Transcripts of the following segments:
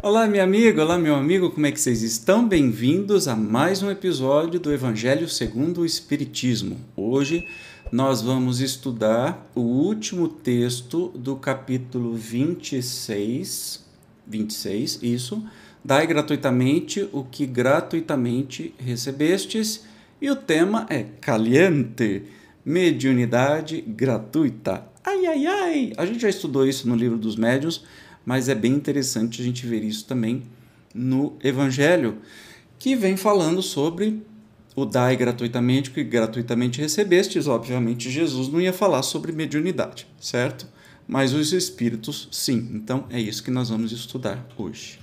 Olá, minha amiga, olá, meu amigo, como é que vocês estão? Bem-vindos a mais um episódio do Evangelho segundo o Espiritismo. Hoje nós vamos estudar o último texto do capítulo 26, 26, isso, dai gratuitamente o que gratuitamente recebestes, e o tema é caliente, mediunidade gratuita. Ai, ai, ai! A gente já estudou isso no livro dos médiuns, mas é bem interessante a gente ver isso também no Evangelho, que vem falando sobre o dai gratuitamente, que gratuitamente recebestes. Obviamente, Jesus não ia falar sobre mediunidade, certo? Mas os espíritos, sim. Então, é isso que nós vamos estudar hoje.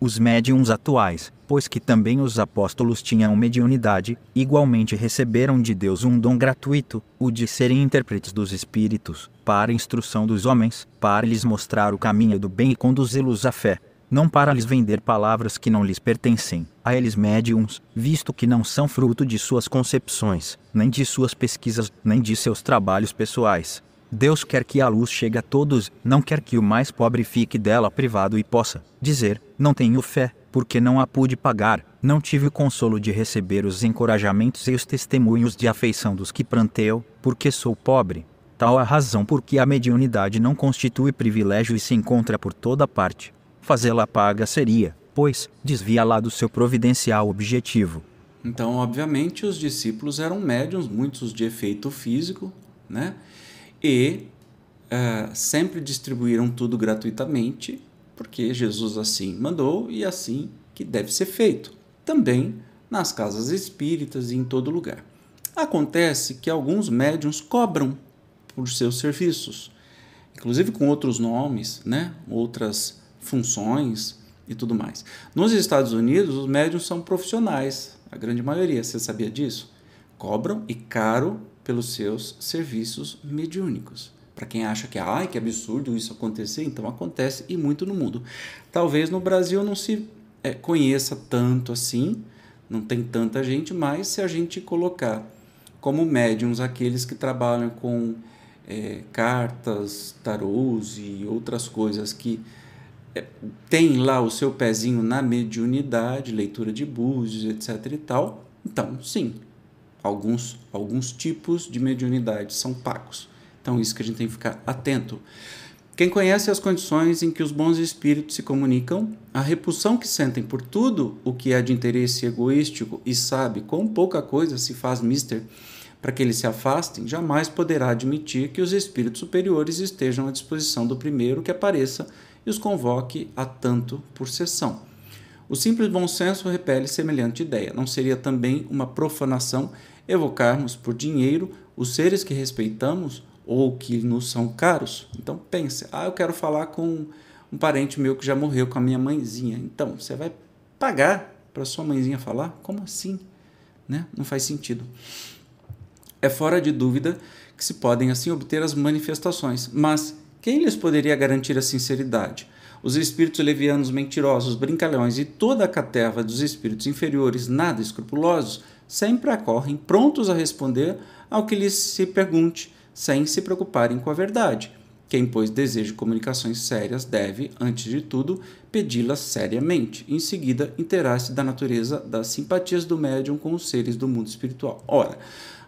Os médiums atuais, pois que também os apóstolos tinham mediunidade, igualmente receberam de Deus um dom gratuito, o de serem intérpretes dos espíritos, para instrução dos homens, para lhes mostrar o caminho do bem e conduzi-los à fé, não para lhes vender palavras que não lhes pertencem, a eles médiums, visto que não são fruto de suas concepções, nem de suas pesquisas, nem de seus trabalhos pessoais. Deus quer que a luz chegue a todos, não quer que o mais pobre fique dela privado e possa dizer: Não tenho fé, porque não a pude pagar, não tive o consolo de receber os encorajamentos e os testemunhos de afeição dos que planteu, porque sou pobre. Tal a razão por que a mediunidade não constitui privilégio e se encontra por toda parte. Fazê-la paga seria, pois, desvia-la do seu providencial objetivo. Então, obviamente, os discípulos eram médiums, muitos de efeito físico, né? E uh, sempre distribuíram tudo gratuitamente, porque Jesus assim mandou e assim que deve ser feito. Também nas casas espíritas e em todo lugar. Acontece que alguns médiums cobram por seus serviços, inclusive com outros nomes, né? outras funções e tudo mais. Nos Estados Unidos, os médiums são profissionais, a grande maioria, você sabia disso? Cobram e caro pelos seus serviços mediúnicos. Para quem acha que, ai, que absurdo isso acontecer, então acontece e muito no mundo. Talvez no Brasil não se é, conheça tanto assim, não tem tanta gente, mas se a gente colocar como médiums aqueles que trabalham com é, cartas, tarôs e outras coisas que tem lá o seu pezinho na mediunidade, leitura de búzios, etc e tal, então sim, alguns, alguns tipos de mediunidade são pagos. Então isso que a gente tem que ficar atento. Quem conhece as condições em que os bons espíritos se comunicam, a repulsão que sentem por tudo o que é de interesse egoístico e sabe quão pouca coisa se faz mister para que eles se afastem, jamais poderá admitir que os espíritos superiores estejam à disposição do primeiro que apareça e os convoque a tanto por sessão. O simples bom senso repele semelhante ideia. Não seria também uma profanação evocarmos por dinheiro os seres que respeitamos ou que nos são caros? Então pense, ah, eu quero falar com um parente meu que já morreu com a minha mãezinha. Então, você vai pagar para sua mãezinha falar? Como assim? Né? Não faz sentido. É fora de dúvida que se podem assim obter as manifestações, mas quem lhes poderia garantir a sinceridade? Os espíritos levianos mentirosos, brincalhões e toda a caterva dos espíritos inferiores, nada escrupulosos, sempre acorrem prontos a responder ao que lhes se pergunte, sem se preocuparem com a verdade. Quem, pois, deseja comunicações sérias deve, antes de tudo, pedi-las seriamente. Em seguida, interar-se da natureza das simpatias do médium com os seres do mundo espiritual. Ora,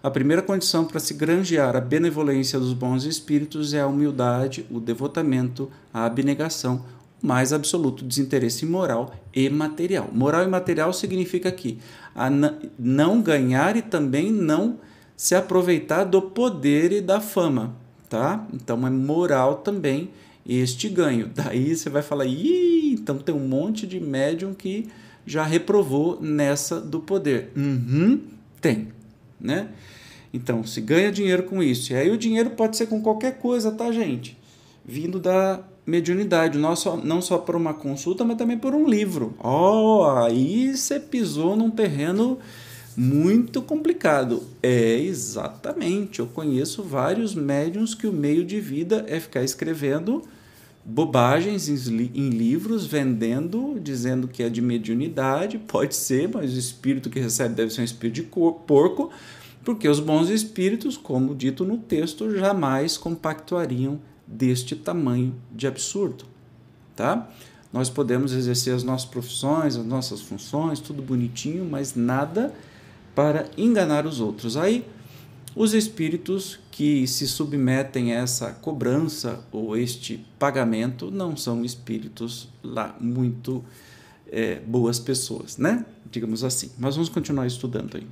a primeira condição para se granjear a benevolência dos bons espíritos é a humildade, o devotamento, a abnegação, o mais absoluto desinteresse moral e material. Moral e material significa aqui a não ganhar e também não se aproveitar do poder e da fama, tá? Então é moral também este ganho. Daí você vai falar, Ih, então tem um monte de médium que já reprovou nessa do poder. Uhum, tem, né? Então, se ganha dinheiro com isso. E aí o dinheiro pode ser com qualquer coisa, tá, gente? Vindo da mediunidade, não só, não só por uma consulta, mas também por um livro. Ó, oh, aí você pisou num terreno muito complicado. É, exatamente. Eu conheço vários médiums que o meio de vida é ficar escrevendo bobagens em livros vendendo, dizendo que é de mediunidade, pode ser, mas o espírito que recebe deve ser um espírito de porco, porque os bons espíritos, como dito no texto, jamais compactuariam deste tamanho de absurdo, tá? Nós podemos exercer as nossas profissões, as nossas funções, tudo bonitinho, mas nada para enganar os outros. Aí os espíritos que se submetem a essa cobrança ou este pagamento não são espíritos lá muito é, boas pessoas, né? Digamos assim. Mas vamos continuar estudando aí.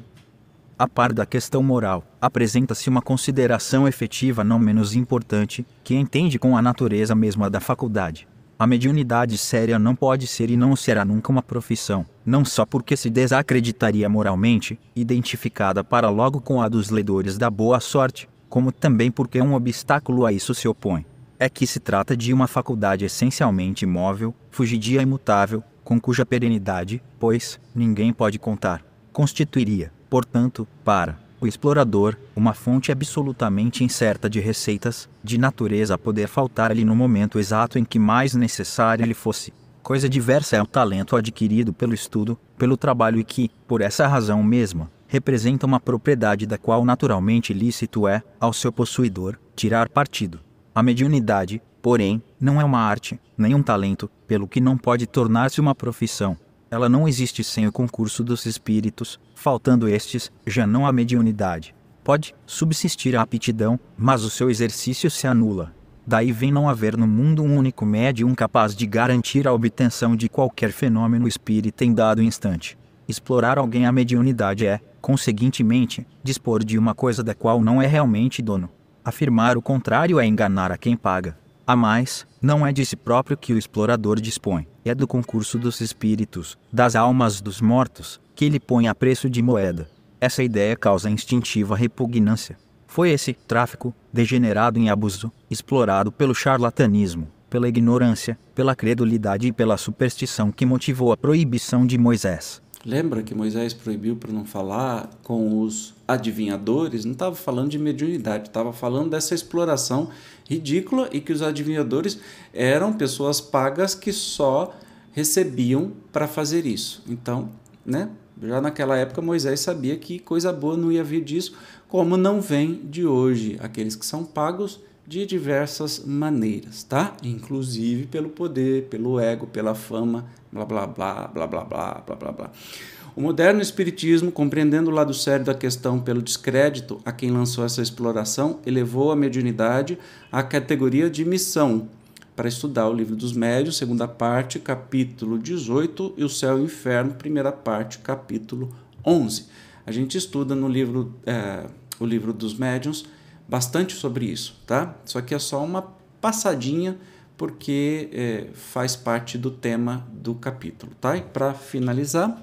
A par da questão moral, apresenta-se uma consideração efetiva não menos importante, que entende com a natureza mesma da faculdade. A mediunidade séria não pode ser e não será nunca uma profissão, não só porque se desacreditaria moralmente, identificada para logo com a dos ledores da boa sorte, como também porque um obstáculo a isso se opõe. É que se trata de uma faculdade essencialmente imóvel, fugidia imutável, com cuja perenidade, pois, ninguém pode contar, constituiria, portanto, para explorador, uma fonte absolutamente incerta de receitas, de natureza a poder faltar-lhe no momento exato em que mais necessária lhe fosse. Coisa diversa é o talento adquirido pelo estudo, pelo trabalho e que, por essa razão mesma, representa uma propriedade da qual naturalmente lícito é, ao seu possuidor, tirar partido. A mediunidade, porém, não é uma arte, nem um talento, pelo que não pode tornar-se uma profissão, ela não existe sem o concurso dos espíritos, faltando estes, já não há mediunidade. Pode subsistir a aptidão, mas o seu exercício se anula. Daí vem não haver no mundo um único médium capaz de garantir a obtenção de qualquer fenômeno espírita em dado instante. Explorar alguém a mediunidade é, conseguintemente, dispor de uma coisa da qual não é realmente dono. Afirmar o contrário é enganar a quem paga. A mais, não é de si próprio que o explorador dispõe, é do concurso dos espíritos, das almas dos mortos, que ele põe a preço de moeda. Essa ideia causa instintiva repugnância. Foi esse tráfico, degenerado em abuso, explorado pelo charlatanismo, pela ignorância, pela credulidade e pela superstição que motivou a proibição de Moisés. Lembra que Moisés proibiu para não falar com os adivinhadores? Não estava falando de mediunidade, estava falando dessa exploração ridícula e que os adivinhadores eram pessoas pagas que só recebiam para fazer isso. Então, né? Já naquela época Moisés sabia que coisa boa não ia vir disso, como não vem de hoje aqueles que são pagos de diversas maneiras, tá? Inclusive pelo poder, pelo ego, pela fama, blá blá blá, blá blá blá, blá blá blá. O moderno espiritismo, compreendendo o lado sério da questão pelo descrédito a quem lançou essa exploração, elevou a mediunidade à categoria de missão para estudar o livro dos médios, segunda parte, capítulo 18, e o céu e o inferno, primeira parte, capítulo 11. A gente estuda no livro é, o livro dos médiuns bastante sobre isso, tá? Só que é só uma passadinha porque é, faz parte do tema do capítulo, tá? E para finalizar,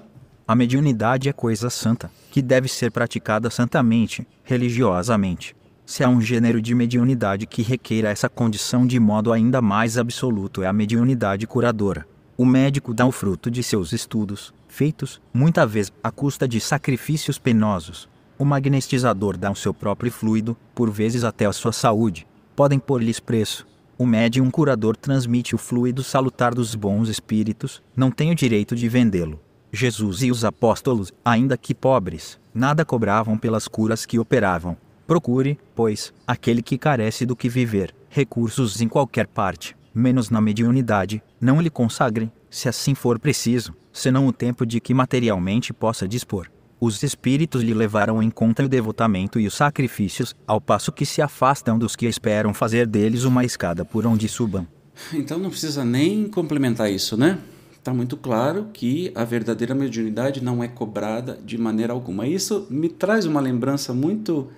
a mediunidade é coisa santa, que deve ser praticada santamente, religiosamente. Se há um gênero de mediunidade que requeira essa condição de modo ainda mais absoluto, é a mediunidade curadora. O médico dá o fruto de seus estudos, feitos, muitas vezes, à custa de sacrifícios penosos, o magnetizador dá o seu próprio fluido, por vezes até a sua saúde. Podem pôr-lhes preço. O médium curador transmite o fluido salutar dos bons espíritos, não tem o direito de vendê-lo. Jesus e os apóstolos, ainda que pobres, nada cobravam pelas curas que operavam. Procure, pois, aquele que carece do que viver, recursos em qualquer parte, menos na mediunidade, não lhe consagre, se assim for preciso, senão o tempo de que materialmente possa dispor os espíritos lhe levaram em conta o devotamento e os sacrifícios, ao passo que se afastam dos que esperam fazer deles uma escada por onde subam. Então não precisa nem complementar isso, né? Está muito claro que a verdadeira mediunidade não é cobrada de maneira alguma. Isso me traz uma lembrança muito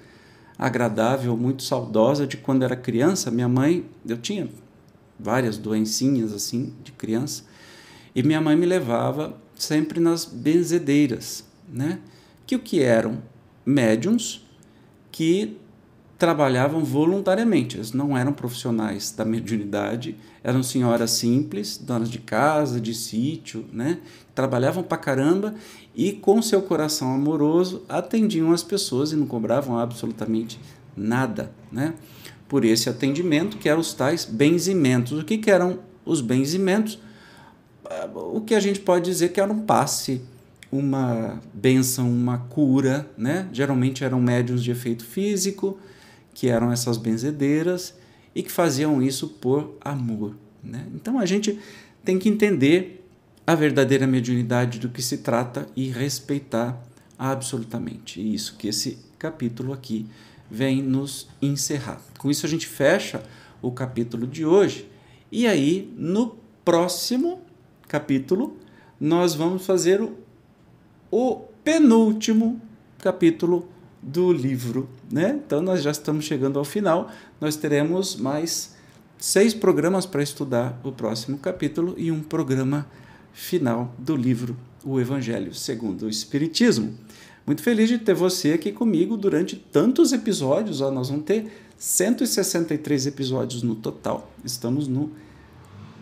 agradável, muito saudosa de quando era criança. Minha mãe, eu tinha várias doencinhas assim de criança, e minha mãe me levava sempre nas benzedeiras, né? Que o que eram médiums que trabalhavam voluntariamente, eles não eram profissionais da mediunidade, eram senhoras simples, donas de casa, de sítio, né? Trabalhavam pra caramba e com seu coração amoroso atendiam as pessoas e não cobravam absolutamente nada, né? por esse atendimento, que eram os tais benzimentos. O que, que eram os benzimentos? O que a gente pode dizer que era um passe, uma benção, uma cura, né? Geralmente eram médiums de efeito físico, que eram essas benzedeiras e que faziam isso por amor, né? Então a gente tem que entender a verdadeira mediunidade do que se trata e respeitar absolutamente. Isso que esse capítulo aqui vem nos encerrar. Com isso a gente fecha o capítulo de hoje e aí no próximo capítulo nós vamos fazer o, o penúltimo capítulo do livro, né? Então nós já estamos chegando ao final. Nós teremos mais seis programas para estudar o próximo capítulo e um programa final do livro O Evangelho segundo o Espiritismo. Muito feliz de ter você aqui comigo durante tantos episódios. Ó, nós vamos ter 163 episódios no total. Estamos no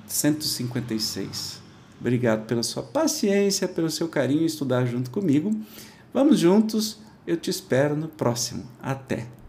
156. Obrigado pela sua paciência, pelo seu carinho em estudar junto comigo. Vamos juntos. Eu te espero no próximo. Até!